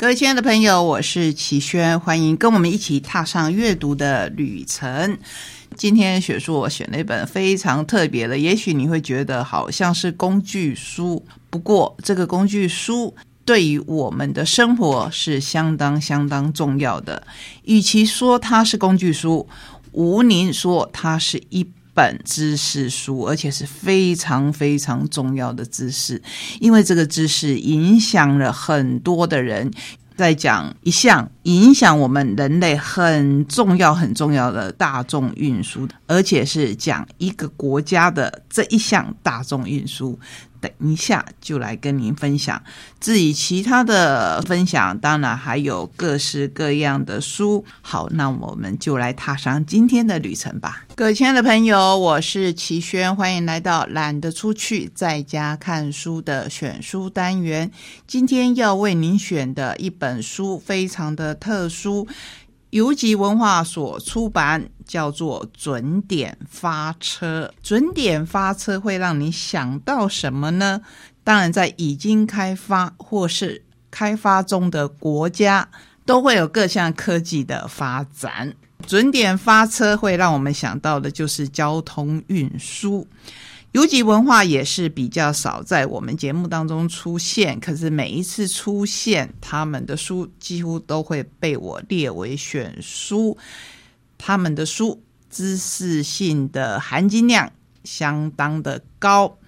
各位亲爱的朋友，我是齐轩，欢迎跟我们一起踏上阅读的旅程。今天选书我选了一本非常特别的，也许你会觉得好像是工具书，不过这个工具书。对于我们的生活是相当相当重要的。与其说它是工具书，吴宁说它是一本知识书，而且是非常非常重要的知识，因为这个知识影响了很多的人。在讲一项影响我们人类很重要很重要的大众运输，而且是讲一个国家的这一项大众运输。等一下就来跟您分享。至于其他的分享，当然还有各式各样的书。好，那我们就来踏上今天的旅程吧。各位亲爱的朋友，我是齐轩，欢迎来到懒得出去，在家看书的选书单元。今天要为您选的一本书非常的特殊。游集文化所出版，叫做《准点发车》。准点发车会让你想到什么呢？当然，在已经开发或是开发中的国家，都会有各项科技的发展。准点发车会让我们想到的就是交通运输。游记文化也是比较少在我们节目当中出现，可是每一次出现，他们的书几乎都会被我列为选书。他们的书知识性的含金量相当的高。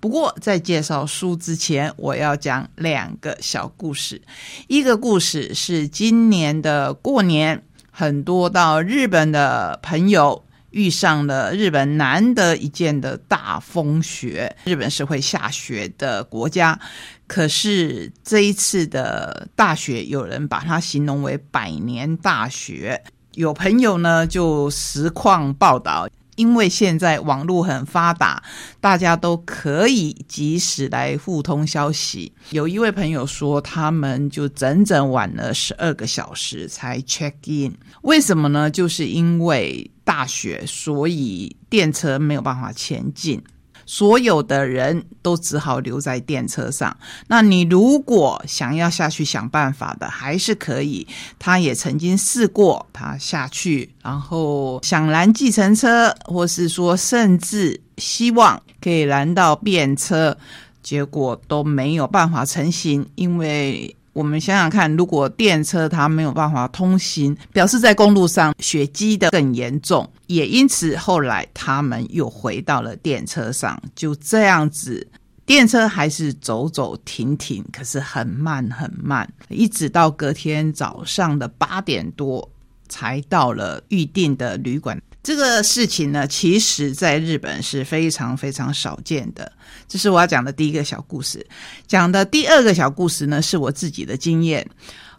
不过在介绍书之前，我要讲两个小故事。一个故事是今年的过年，很多到日本的朋友。遇上了日本难得一见的大风雪，日本是会下雪的国家，可是这一次的大雪，有人把它形容为百年大雪。有朋友呢就实况报道。因为现在网络很发达，大家都可以及时来互通消息。有一位朋友说，他们就整整晚了十二个小时才 check in。为什么呢？就是因为大雪，所以电车没有办法前进。所有的人都只好留在电车上。那你如果想要下去想办法的，还是可以。他也曾经试过，他下去，然后想拦计程车，或是说甚至希望可以拦到便车，结果都没有办法成行，因为。我们想想看，如果电车它没有办法通行，表示在公路上雪积的更严重，也因此后来他们又回到了电车上，就这样子，电车还是走走停停，可是很慢很慢，一直到隔天早上的八点多才到了预定的旅馆。这个事情呢，其实在日本是非常非常少见的。这是我要讲的第一个小故事。讲的第二个小故事呢，是我自己的经验。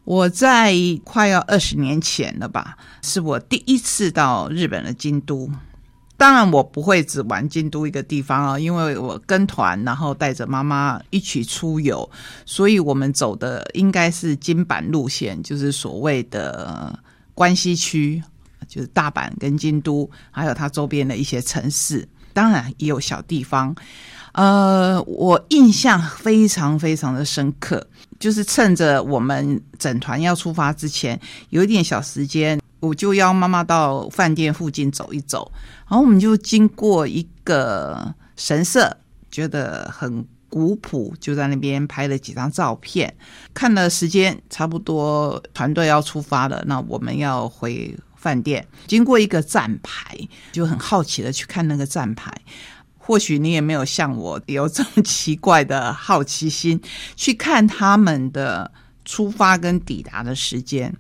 我在快要二十年前了吧，是我第一次到日本的京都。当然，我不会只玩京都一个地方啊，因为我跟团，然后带着妈妈一起出游，所以我们走的应该是金板路线，就是所谓的关西区。就是大阪跟京都，还有它周边的一些城市，当然也有小地方。呃，我印象非常非常的深刻，就是趁着我们整团要出发之前，有一点小时间，我就邀妈妈到饭店附近走一走，然后我们就经过一个神社，觉得很古朴，就在那边拍了几张照片。看了时间，差不多团队要出发了，那我们要回。饭店经过一个站牌，就很好奇的去看那个站牌。或许你也没有像我有这么奇怪的好奇心，去看他们的出发跟抵达的时间。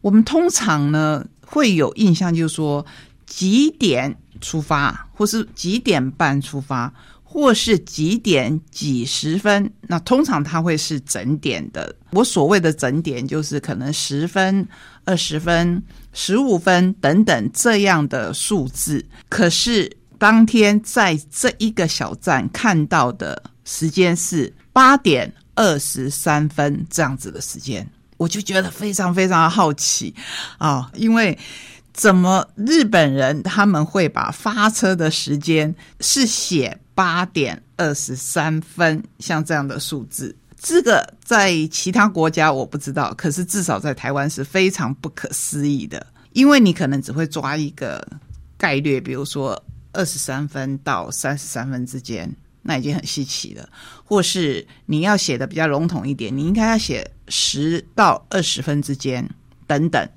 我们通常呢会有印象，就是说几点出发，或是几点半出发。或是几点几十分，那通常它会是整点的。我所谓的整点，就是可能十分、二十分、十五分等等这样的数字。可是当天在这一个小站看到的时间是八点二十三分这样子的时间，我就觉得非常非常的好奇啊，因为。怎么日本人他们会把发车的时间是写八点二十三分，像这样的数字？这个在其他国家我不知道，可是至少在台湾是非常不可思议的。因为你可能只会抓一个概率，比如说二十三分到三十三分之间，那已经很稀奇了。或是你要写的比较笼统一点，你应该要写十到二十分之间等等。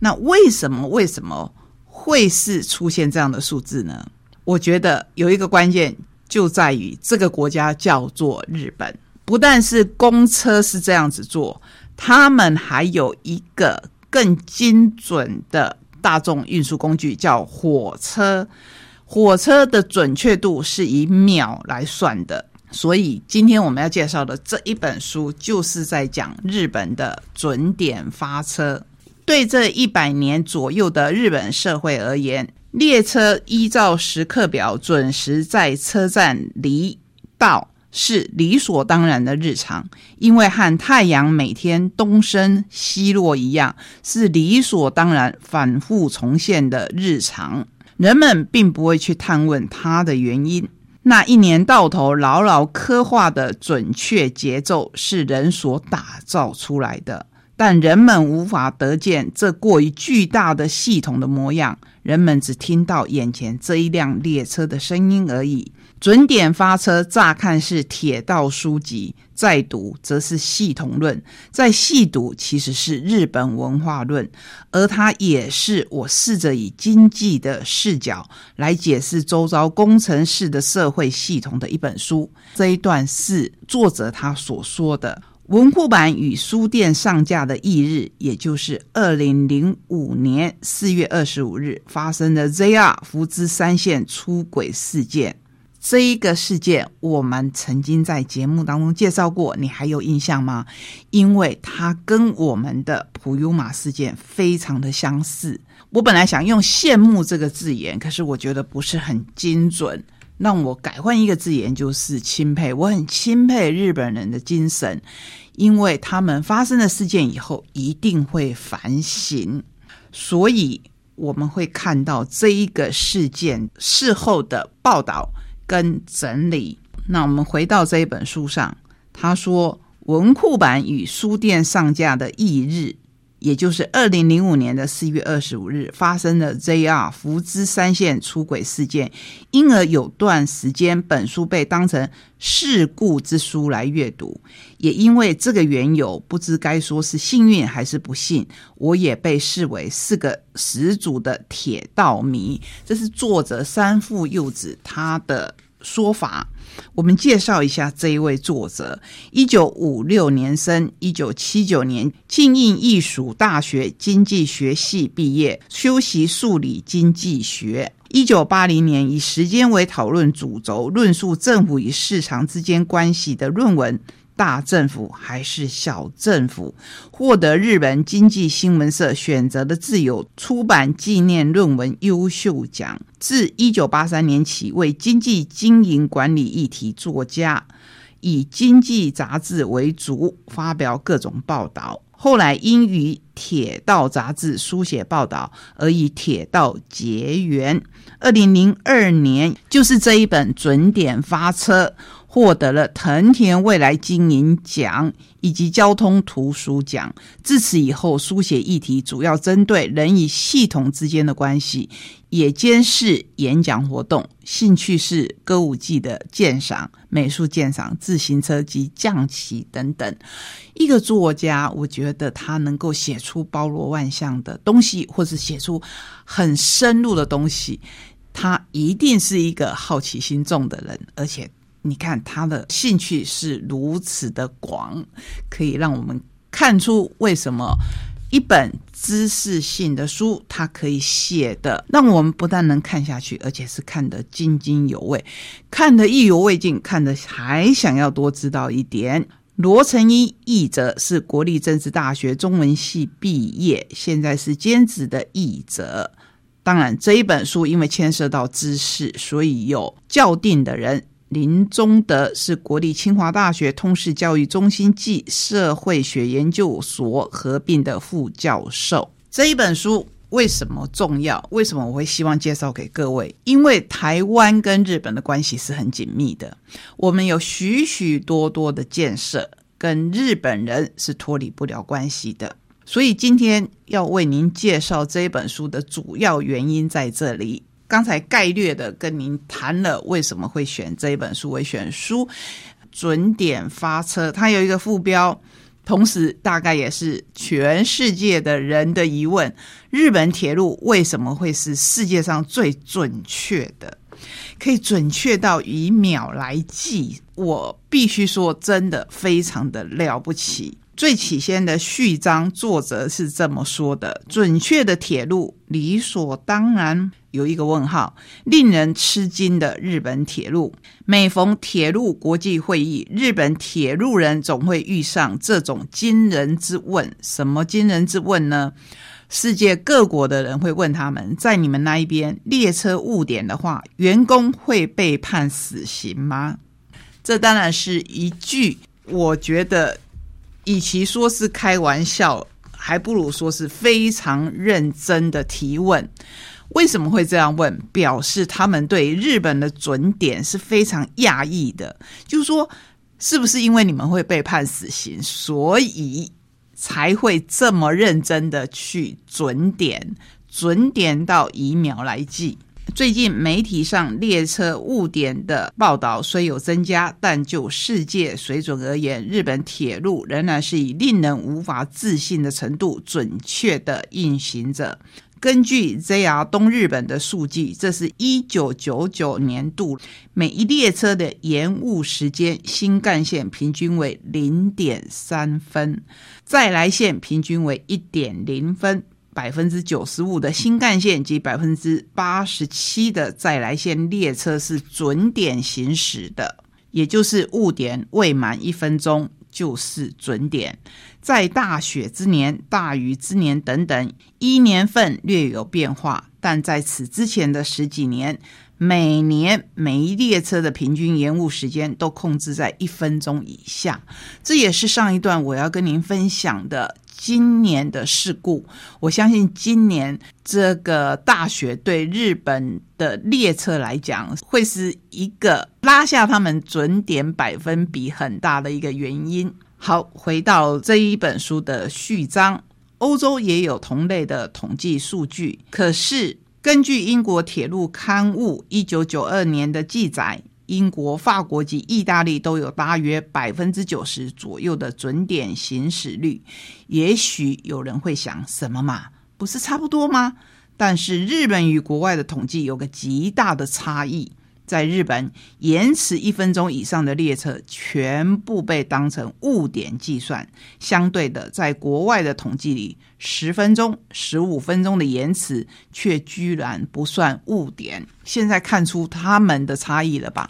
那为什么为什么会是出现这样的数字呢？我觉得有一个关键就在于这个国家叫做日本，不但是公车是这样子做，他们还有一个更精准的大众运输工具叫火车，火车的准确度是以秒来算的，所以今天我们要介绍的这一本书就是在讲日本的准点发车。对这一百年左右的日本社会而言，列车依照时刻表准时在车站离到是理所当然的日常，因为和太阳每天东升西落一样，是理所当然反复重现的日常。人们并不会去探问它的原因。那一年到头牢牢刻画的准确节奏，是人所打造出来的。但人们无法得见这过于巨大的系统的模样，人们只听到眼前这一辆列车的声音而已。准点发车，乍看是铁道书籍，再读则是系统论，再细读其实是日本文化论，而它也是我试着以经济的视角来解释周遭工程师的社会系统的一本书。这一段是作者他所说的。文库版与书店上架的翌日，也就是二零零五年四月二十五日发生的 ZR 福知三线出轨事件。这一个事件，我们曾经在节目当中介绍过，你还有印象吗？因为它跟我们的普悠玛事件非常的相似。我本来想用“羡慕”这个字眼，可是我觉得不是很精准。让我改换一个字眼，就是钦佩。我很钦佩日本人的精神，因为他们发生了事件以后一定会反省，所以我们会看到这一个事件事后的报道跟整理。那我们回到这一本书上，他说文库版与书店上架的翌日。也就是二零零五年的四月二十五日发生的 ZR 福知三线出轨事件，因而有段时间本书被当成事故之书来阅读。也因为这个缘由，不知该说是幸运还是不幸，我也被视为是个十足的铁道迷。这是作者三富柚子他的说法。我们介绍一下这一位作者：一九五六年生，一九七九年庆应艺术大学经济学系毕业，修习数理经济学。一九八零年以时间为讨论主轴，论述政府与市场之间关系的论文。大政府还是小政府？获得日本经济新闻社选择的自由出版纪念论文优秀奖。自一九八三年起，为经济经营管理议题作家，以经济杂志为主，发表各种报道。后来因与铁道杂志书写报道，而与铁道结缘。二零零二年，就是这一本准点发车。获得了藤田未来经营奖以及交通图书奖。自此以后，书写议题主要针对人与系统之间的关系，也兼视演讲活动。兴趣是歌舞伎的鉴赏、美术鉴赏、自行车及象棋等等。一个作家，我觉得他能够写出包罗万象的东西，或是写出很深入的东西，他一定是一个好奇心重的人，而且。你看他的兴趣是如此的广，可以让我们看出为什么一本知识性的书，他可以写的让我们不但能看下去，而且是看得津津有味，看得意犹未尽，看得还想要多知道一点。罗成一译者是国立政治大学中文系毕业，现在是兼职的译者。当然，这一本书因为牵涉到知识，所以有校订的人。林宗德是国立清华大学通识教育中心暨社会学研究所合并的副教授。这一本书为什么重要？为什么我会希望介绍给各位？因为台湾跟日本的关系是很紧密的，我们有许许多多的建设跟日本人是脱离不了关系的。所以今天要为您介绍这本书的主要原因在这里。刚才概略的跟您谈了为什么会选这一本书为选书，准点发车，它有一个副标，同时大概也是全世界的人的疑问：日本铁路为什么会是世界上最准确的？可以准确到以秒来计？我必须说，真的非常的了不起。最起先的序章，作者是这么说的：准确的铁路理所当然。有一个问号，令人吃惊的日本铁路。每逢铁路国际会议，日本铁路人总会遇上这种惊人之问。什么惊人之问呢？世界各国的人会问他们：在你们那一边，列车误点的话，员工会被判死刑吗？这当然是一句，我觉得，与其说是开玩笑，还不如说是非常认真的提问。为什么会这样问？表示他们对日本的准点是非常讶异的。就是说，是不是因为你们会被判死刑，所以才会这么认真的去准点，准点到以秒来计？最近媒体上列车误点的报道虽有增加，但就世界水准而言，日本铁路仍然是以令人无法置信的程度准确的运行着。根据 JR 东日本的数据，这是一九九九年度每一列车的延误时间，新干线平均为零点三分，再来线平均为一点零分。百分之九十五的新干线及百分之八十七的在来线列车是准点行驶的，也就是误点未满一分钟。就是准点，在大雪之年、大雨之年等等，一年份略有变化，但在此之前的十几年，每年每一列车的平均延误时间都控制在一分钟以下。这也是上一段我要跟您分享的。今年的事故，我相信今年这个大雪对日本的列车来讲，会是一个拉下他们准点百分比很大的一个原因。好，回到这一本书的序章，欧洲也有同类的统计数据，可是根据英国铁路刊物一九九二年的记载。英国、法国及意大利都有大约百分之九十左右的准点行驶率。也许有人会想，什么嘛，不是差不多吗？但是日本与国外的统计有个极大的差异。在日本，延迟一分钟以上的列车全部被当成误点计算。相对的，在国外的统计里，十分钟、十五分钟的延迟却居然不算误点。现在看出他们的差异了吧？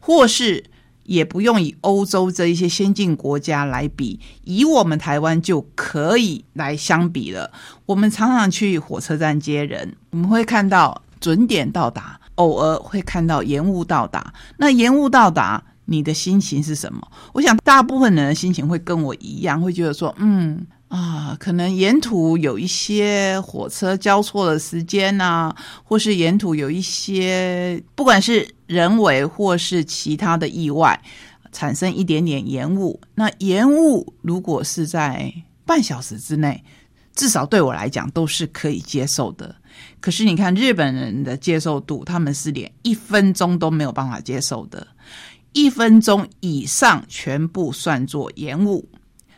或是也不用以欧洲这一些先进国家来比，以我们台湾就可以来相比了。我们常常去火车站接人，我们会看到准点到达。偶尔会看到延误到达，那延误到达，你的心情是什么？我想大部分人的心情会跟我一样，会觉得说，嗯啊，可能沿途有一些火车交错的时间呐，或是沿途有一些，不管是人为或是其他的意外，产生一点点延误。那延误如果是在半小时之内，至少对我来讲都是可以接受的。可是你看日本人的接受度，他们是连一分钟都没有办法接受的，一分钟以上全部算作延误，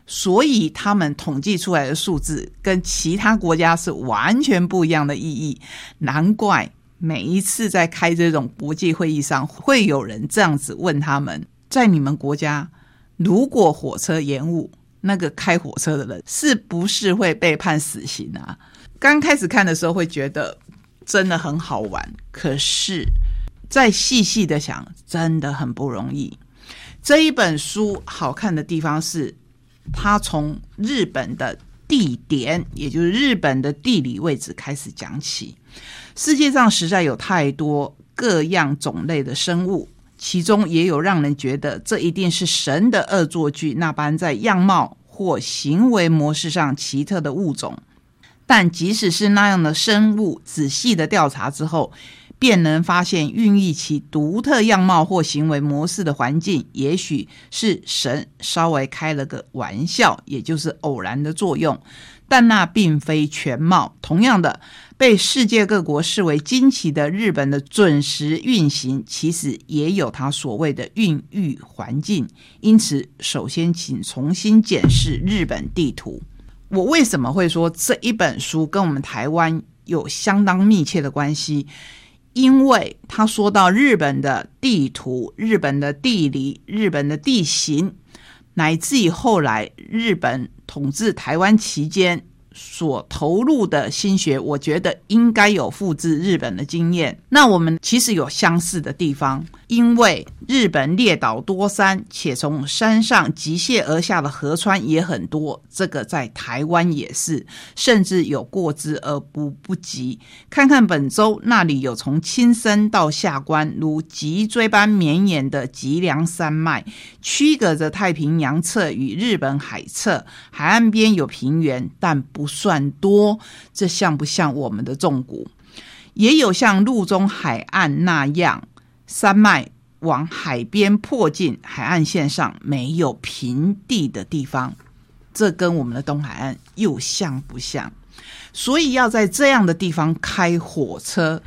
所以他们统计出来的数字跟其他国家是完全不一样的意义。难怪每一次在开这种国际会议上，会有人这样子问他们：在你们国家，如果火车延误，那个开火车的人是不是会被判死刑啊？刚开始看的时候会觉得真的很好玩，可是再细细的想，真的很不容易。这一本书好看的地方是，它从日本的地点，也就是日本的地理位置开始讲起。世界上实在有太多各样种类的生物。其中也有让人觉得这一定是神的恶作剧那般在样貌或行为模式上奇特的物种，但即使是那样的生物，仔细的调查之后，便能发现孕育其独特样貌或行为模式的环境，也许是神稍微开了个玩笑，也就是偶然的作用，但那并非全貌。同样的。被世界各国视为惊奇的日本的准时运行，其实也有它所谓的孕育环境。因此，首先请重新检视日本地图。我为什么会说这一本书跟我们台湾有相当密切的关系？因为他说到日本的地图、日本的地理、日本的地形，乃至于后来日本统治台湾期间。所投入的心血，我觉得应该有复制日本的经验。那我们其实有相似的地方。因为日本列岛多山，且从山上急泻而下的河川也很多，这个在台湾也是，甚至有过之而不不及。看看本州那里有从青森到下关如脊椎般绵延的脊梁山脉，区隔着太平洋侧与日本海侧，海岸边有平原，但不算多。这像不像我们的重谷？也有像陆中海岸那样。山脉往海边迫近，海岸线上没有平地的地方，这跟我们的东海岸又像不像？所以要在这样的地方开火车，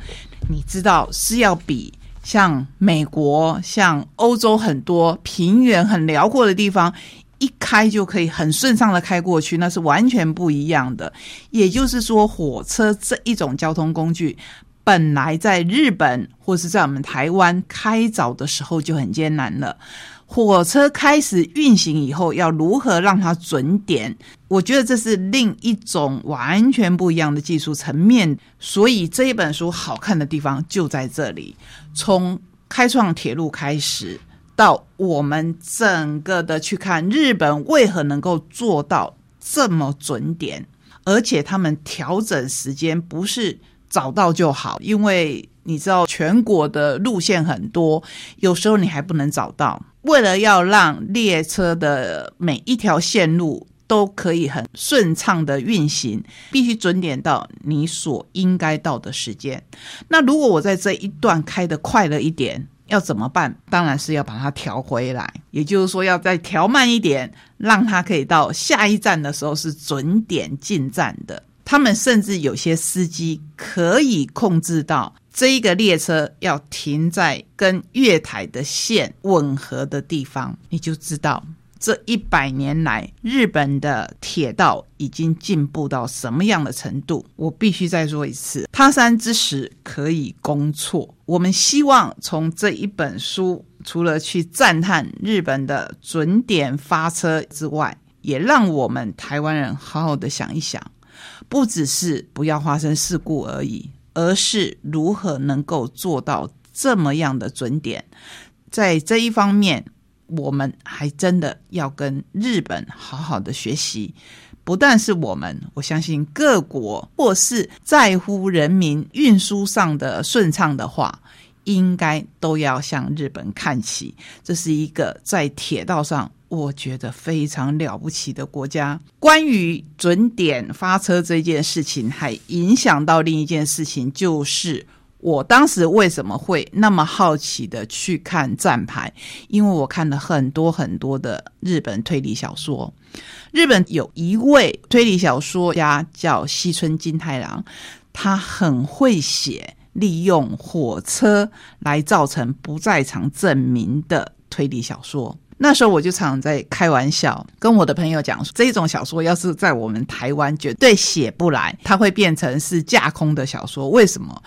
你知道是要比像美国、像欧洲很多平原很辽阔的地方，一开就可以很顺畅的开过去，那是完全不一样的。也就是说，火车这一种交通工具。本来在日本或是在我们台湾开早的时候就很艰难了，火车开始运行以后，要如何让它准点？我觉得这是另一种完全不一样的技术层面。所以这一本书好看的地方就在这里，从开创铁路开始，到我们整个的去看日本为何能够做到这么准点，而且他们调整时间不是。找到就好，因为你知道全国的路线很多，有时候你还不能找到。为了要让列车的每一条线路都可以很顺畅的运行，必须准点到你所应该到的时间。那如果我在这一段开的快了一点，要怎么办？当然是要把它调回来，也就是说要再调慢一点，让它可以到下一站的时候是准点进站的。他们甚至有些司机可以控制到这一个列车要停在跟月台的线吻合的地方，你就知道这一百年来日本的铁道已经进步到什么样的程度。我必须再说一次，他山之石可以攻错。我们希望从这一本书，除了去赞叹日本的准点发车之外，也让我们台湾人好好的想一想。不只是不要发生事故而已，而是如何能够做到这么样的准点。在这一方面，我们还真的要跟日本好好的学习。不但是我们，我相信各国或是在乎人民运输上的顺畅的话，应该都要向日本看齐。这是一个在铁道上。我觉得非常了不起的国家。关于准点发车这件事情，还影响到另一件事情，就是我当时为什么会那么好奇的去看站牌？因为我看了很多很多的日本推理小说。日本有一位推理小说家叫西村金太郎，他很会写利用火车来造成不在场证明的推理小说。那时候我就常在开玩笑，跟我的朋友讲说，这种小说要是在我们台湾绝对写不来，它会变成是架空的小说。为什么？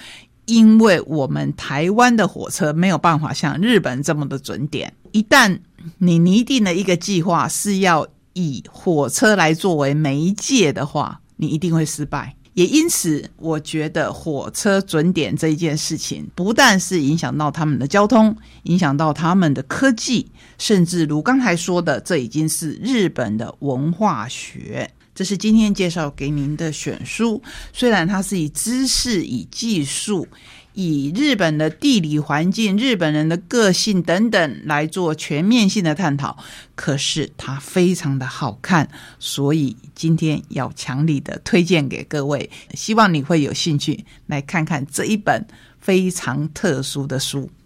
因为我们台湾的火车没有办法像日本这么的准点。一旦你拟定了一个计划是要以火车来作为媒介的话，你一定会失败。也因此，我觉得火车准点这一件事情，不但是影响到他们的交通，影响到他们的科技，甚至如刚才说的，这已经是日本的文化学。这是今天介绍给您的选书，虽然它是以知识、以技术。以日本的地理环境、日本人的个性等等来做全面性的探讨，可是它非常的好看，所以今天要强力的推荐给各位，希望你会有兴趣来看看这一本非常特殊的书。